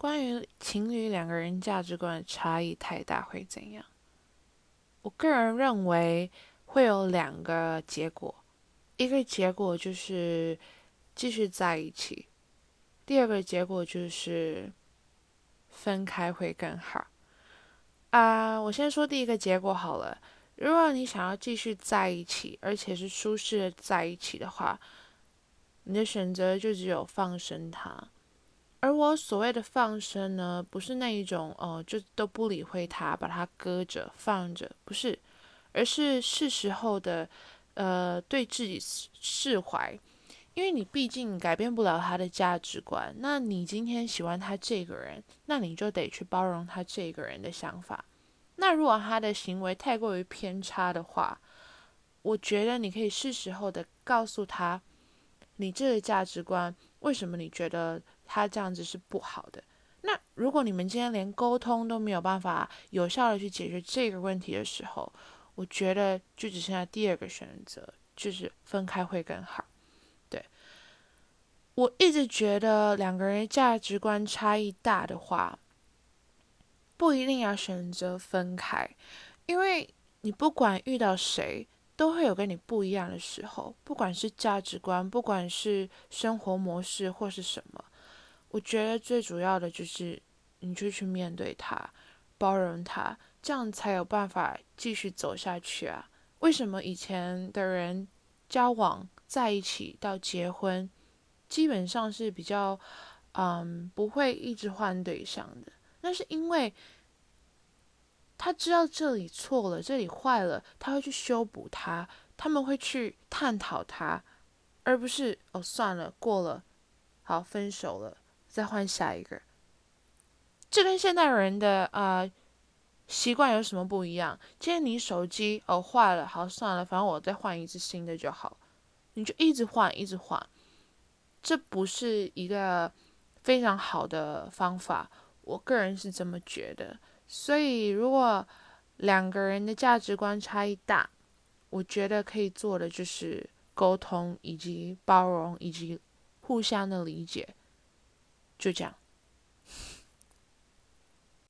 关于情侣两个人价值观的差异太大会怎样？我个人认为会有两个结果，一个结果就是继续在一起，第二个结果就是分开会更好。啊，我先说第一个结果好了。如果你想要继续在一起，而且是舒适的在一起的话，你的选择就只有放生他。而我所谓的放生呢，不是那一种哦，就都不理会他，把他搁着放着，不是，而是是时候的，呃，对自己释怀，因为你毕竟改变不了他的价值观。那你今天喜欢他这个人，那你就得去包容他这个人的想法。那如果他的行为太过于偏差的话，我觉得你可以是时候的告诉他，你这个价值观为什么你觉得。他这样子是不好的。那如果你们今天连沟通都没有办法有效的去解决这个问题的时候，我觉得就只剩下第二个选择，就是分开会更好。对，我一直觉得两个人价值观差异大的话，不一定要选择分开，因为你不管遇到谁，都会有跟你不一样的时候，不管是价值观，不管是生活模式或是什么。我觉得最主要的就是，你就去面对他，包容他，这样才有办法继续走下去啊。为什么以前的人交往在一起到结婚，基本上是比较，嗯，不会一直换对象的？那是因为他知道这里错了，这里坏了，他会去修补它，他们会去探讨它，而不是哦算了过了，好分手了。再换下一个，这跟现代人的啊习惯有什么不一样？今天你手机哦坏了，好算了，反正我再换一只新的就好，你就一直换，一直换，这不是一个非常好的方法，我个人是这么觉得。所以，如果两个人的价值观差异大，我觉得可以做的就是沟通，以及包容，以及互相的理解。就这样。